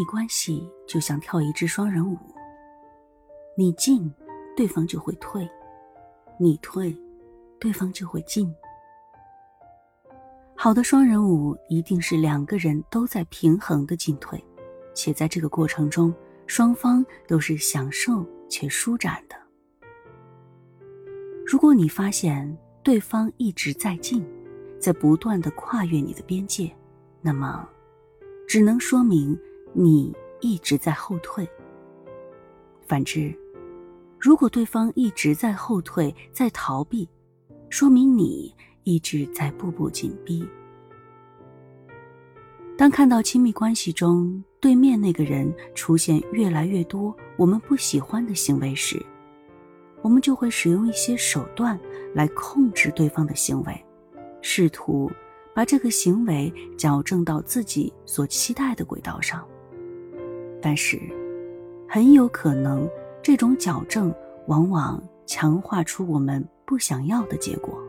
密关系就像跳一支双人舞，你进，对方就会退；你退，对方就会进。好的双人舞一定是两个人都在平衡的进退，且在这个过程中，双方都是享受且舒展的。如果你发现对方一直在进，在不断的跨越你的边界，那么，只能说明。你一直在后退。反之，如果对方一直在后退、在逃避，说明你一直在步步紧逼。当看到亲密关系中对面那个人出现越来越多我们不喜欢的行为时，我们就会使用一些手段来控制对方的行为，试图把这个行为矫正到自己所期待的轨道上。但是，很有可能这种矫正往往强化出我们不想要的结果。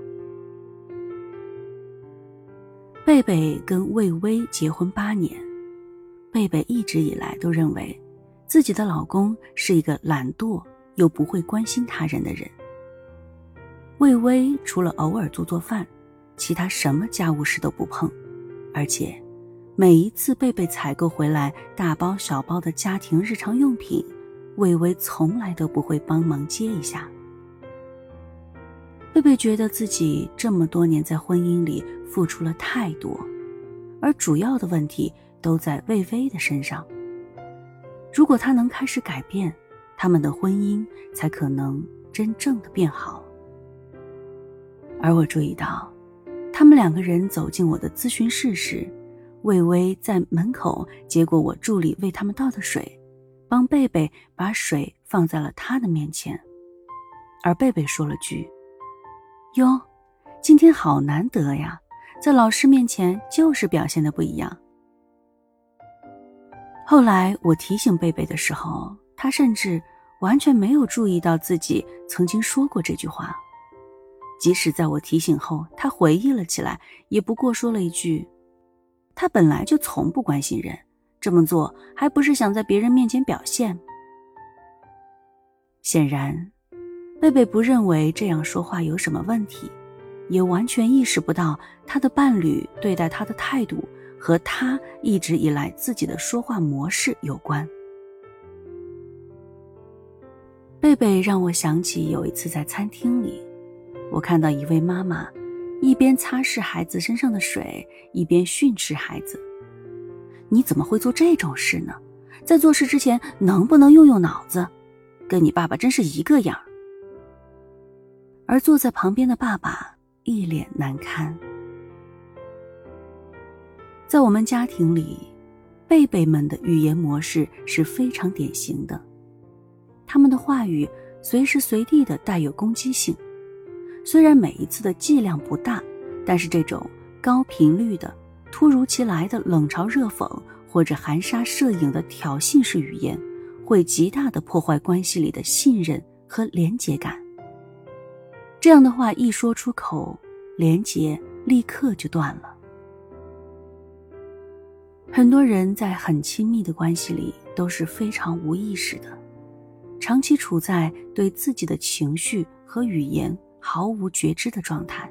贝贝跟魏巍结婚八年，贝贝一直以来都认为自己的老公是一个懒惰又不会关心他人的人。魏巍除了偶尔做做饭，其他什么家务事都不碰，而且。每一次贝贝采购回来大包小包的家庭日常用品，魏巍从来都不会帮忙接一下。贝贝觉得自己这么多年在婚姻里付出了太多，而主要的问题都在魏巍的身上。如果他能开始改变，他们的婚姻才可能真正的变好。而我注意到，他们两个人走进我的咨询室时。魏巍在门口接过我助理为他们倒的水，帮贝贝把水放在了他的面前，而贝贝说了句：“哟，今天好难得呀，在老师面前就是表现的不一样。”后来我提醒贝贝的时候，他甚至完全没有注意到自己曾经说过这句话，即使在我提醒后，他回忆了起来，也不过说了一句。他本来就从不关心人，这么做还不是想在别人面前表现？显然，贝贝不认为这样说话有什么问题，也完全意识不到他的伴侣对待他的态度和他一直以来自己的说话模式有关。贝贝让我想起有一次在餐厅里，我看到一位妈妈。一边擦拭孩子身上的水，一边训斥孩子：“你怎么会做这种事呢？在做事之前能不能用用脑子？跟你爸爸真是一个样。”而坐在旁边的爸爸一脸难堪。在我们家庭里，贝贝们的语言模式是非常典型的，他们的话语随时随地的带有攻击性。虽然每一次的剂量不大，但是这种高频率的、突如其来的冷嘲热讽或者含沙射影的挑衅式语言，会极大的破坏关系里的信任和连结感。这样的话一说出口，连结立刻就断了。很多人在很亲密的关系里都是非常无意识的，长期处在对自己的情绪和语言。毫无觉知的状态。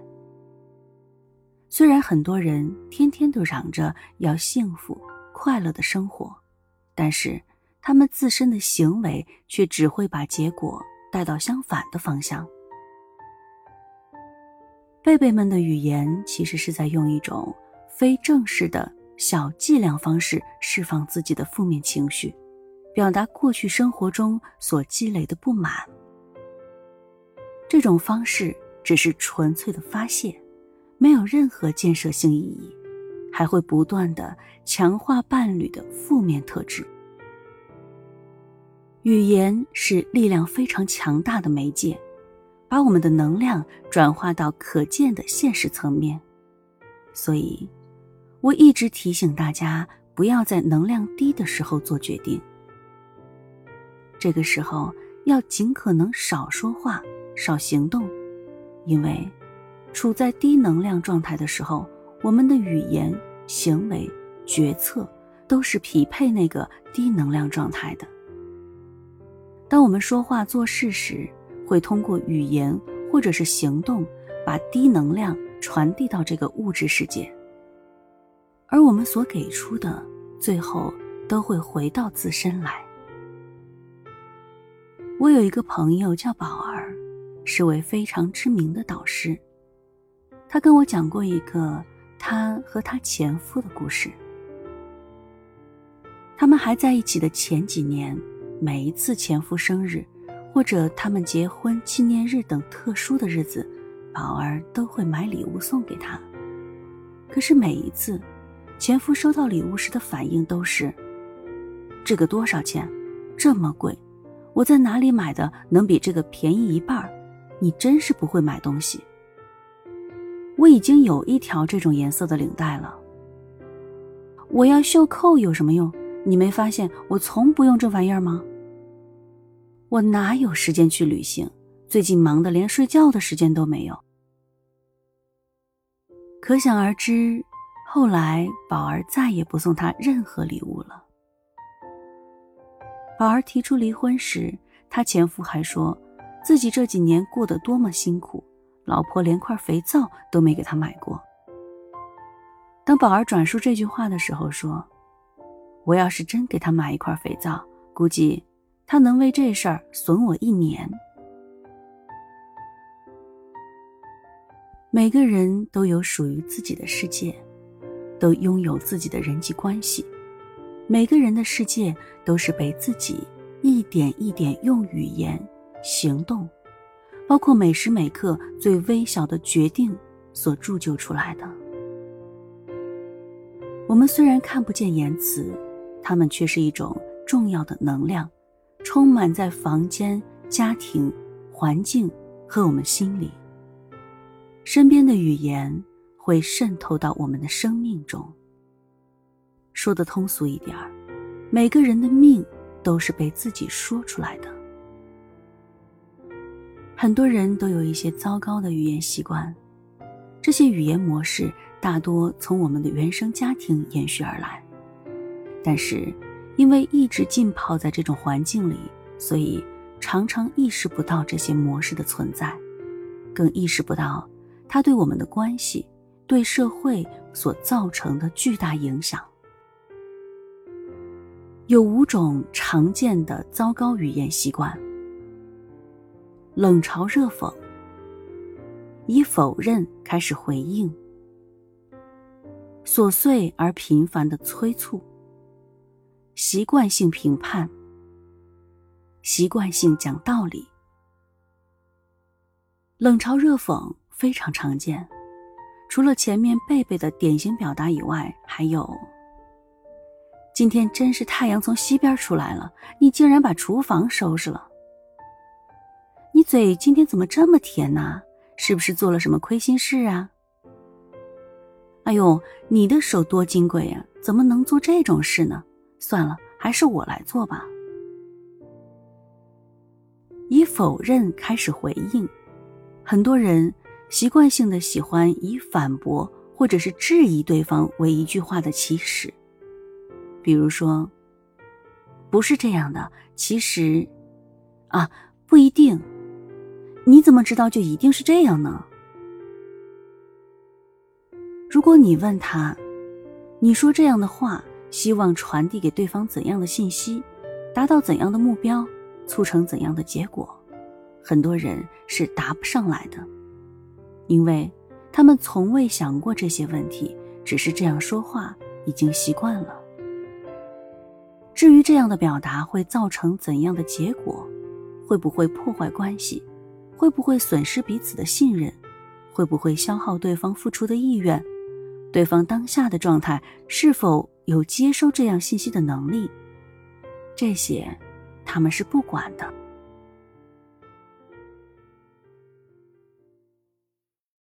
虽然很多人天天都嚷着要幸福快乐的生活，但是他们自身的行为却只会把结果带到相反的方向。贝贝们的语言其实是在用一种非正式的小剂量方式释放自己的负面情绪，表达过去生活中所积累的不满。这种方式只是纯粹的发泄，没有任何建设性意义，还会不断的强化伴侣的负面特质。语言是力量非常强大的媒介，把我们的能量转化到可见的现实层面。所以，我一直提醒大家，不要在能量低的时候做决定。这个时候要尽可能少说话。少行动，因为处在低能量状态的时候，我们的语言、行为、决策都是匹配那个低能量状态的。当我们说话做事时，会通过语言或者是行动，把低能量传递到这个物质世界。而我们所给出的，最后都会回到自身来。我有一个朋友叫宝儿，是位非常知名的导师。他跟我讲过一个他和他前夫的故事。他们还在一起的前几年，每一次前夫生日，或者他们结婚纪念日等特殊的日子，宝儿都会买礼物送给他。可是每一次，前夫收到礼物时的反应都是：“这个多少钱？这么贵？我在哪里买的能比这个便宜一半？你真是不会买东西。我已经有一条这种颜色的领带了。我要袖扣有什么用？”你没发现我从不用这玩意儿吗？我哪有时间去旅行？最近忙得连睡觉的时间都没有。可想而知，后来宝儿再也不送他任何礼物了。宝儿提出离婚时，他前夫还说自己这几年过得多么辛苦，老婆连块肥皂都没给他买过。当宝儿转述这句话的时候，说。我要是真给他买一块肥皂，估计他能为这事儿损我一年。每个人都有属于自己的世界，都拥有自己的人际关系。每个人的世界都是被自己一点一点用语言、行动，包括每时每刻最微小的决定所铸就出来的。我们虽然看不见言辞。它们却是一种重要的能量，充满在房间、家庭、环境和我们心里。身边的语言会渗透到我们的生命中。说的通俗一点儿，每个人的命都是被自己说出来的。很多人都有一些糟糕的语言习惯，这些语言模式大多从我们的原生家庭延续而来。但是，因为一直浸泡在这种环境里，所以常常意识不到这些模式的存在，更意识不到它对我们的关系、对社会所造成的巨大影响。有五种常见的糟糕语言习惯：冷嘲热讽，以否认开始回应，琐碎而频繁的催促。习惯性评判，习惯性讲道理，冷嘲热讽非常常见。除了前面贝贝的典型表达以外，还有：今天真是太阳从西边出来了，你竟然把厨房收拾了。你嘴今天怎么这么甜呢？是不是做了什么亏心事啊？哎呦，你的手多金贵呀，怎么能做这种事呢？算了，还是我来做吧。以否认开始回应，很多人习惯性的喜欢以反驳或者是质疑对方为一句话的起始。比如说，不是这样的，其实，啊，不一定。你怎么知道就一定是这样呢？如果你问他，你说这样的话。希望传递给对方怎样的信息，达到怎样的目标，促成怎样的结果，很多人是答不上来的，因为他们从未想过这些问题，只是这样说话已经习惯了。至于这样的表达会造成怎样的结果，会不会破坏关系，会不会损失彼此的信任，会不会消耗对方付出的意愿，对方当下的状态是否？有接收这样信息的能力，这些他们是不管的。